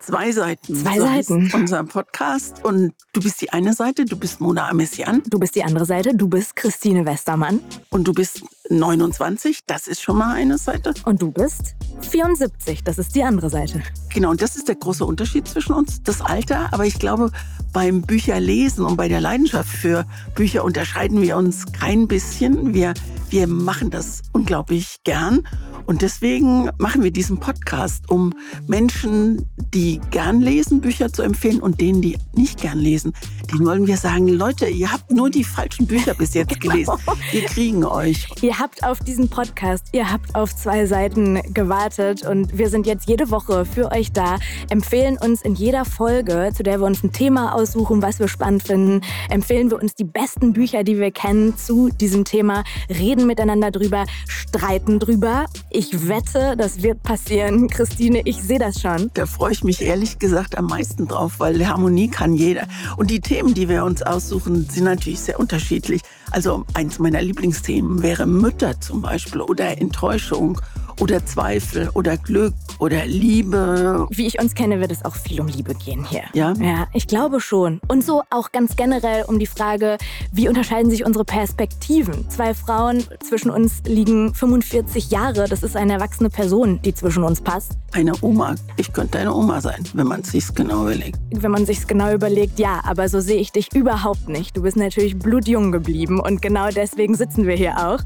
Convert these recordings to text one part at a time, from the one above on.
Zwei Seiten. Zwei so Seiten. Unser Podcast. Und du bist die eine Seite, du bist Mona Amessian Du bist die andere Seite, du bist Christine Westermann und du bist 29. Das ist schon mal eine Seite. und du bist 74. Das ist die andere Seite. Genau, und das ist der große Unterschied zwischen uns, das Alter. Aber ich glaube, beim Bücherlesen und bei der Leidenschaft für Bücher unterscheiden wir uns kein bisschen. Wir, wir machen das unglaublich gern. Und deswegen machen wir diesen Podcast, um Menschen, die gern lesen, Bücher zu empfehlen und denen, die nicht gern lesen, denen wollen wir sagen, Leute, ihr habt nur die falschen Bücher bis jetzt gelesen. Wir kriegen euch. Ihr habt auf diesen Podcast, ihr habt auf zwei Seiten gewartet und wir sind jetzt jede Woche für euch da, empfehlen uns in jeder Folge, zu der wir uns ein Thema aussuchen, was wir spannend finden, empfehlen wir uns die besten Bücher, die wir kennen zu diesem Thema, reden miteinander drüber, streiten drüber. Ich wette, das wird passieren. Christine, ich sehe das schon. Da freue ich mich ehrlich gesagt am meisten drauf, weil Harmonie kann jeder. Und die Themen, die wir uns aussuchen, sind natürlich sehr unterschiedlich. Also eins meiner Lieblingsthemen wäre Mütter zum Beispiel oder Enttäuschung oder Zweifel oder Glück oder Liebe. Wie ich uns kenne, wird es auch viel um Liebe gehen hier. Ja? Ja, ich glaube schon. Und so auch ganz generell um die Frage, wie unterscheiden sich unsere Perspektiven? Zwei Frauen zwischen uns liegen 45 Jahre. Das ist eine erwachsene Person, die zwischen uns passt. Eine Oma. Ich könnte deine Oma sein, wenn man es sich genau überlegt. Wenn man sich's genau überlegt, ja, aber so sehe ich dich überhaupt nicht. Du bist natürlich blutjung geblieben und genau deswegen sitzen wir hier auch.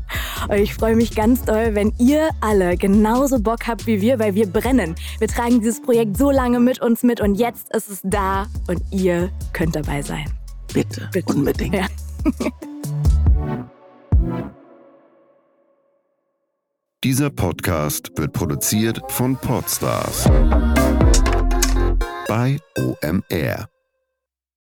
Und ich freue mich ganz doll, wenn ihr alle genauso Bock habt wie wir, weil wir brennen. Wir tragen dieses Projekt so lange mit uns mit und jetzt ist es da und ihr könnt dabei sein. Bitte, Bitte. unbedingt. Ja. Dieser Podcast wird produziert von Podstars bei OMR.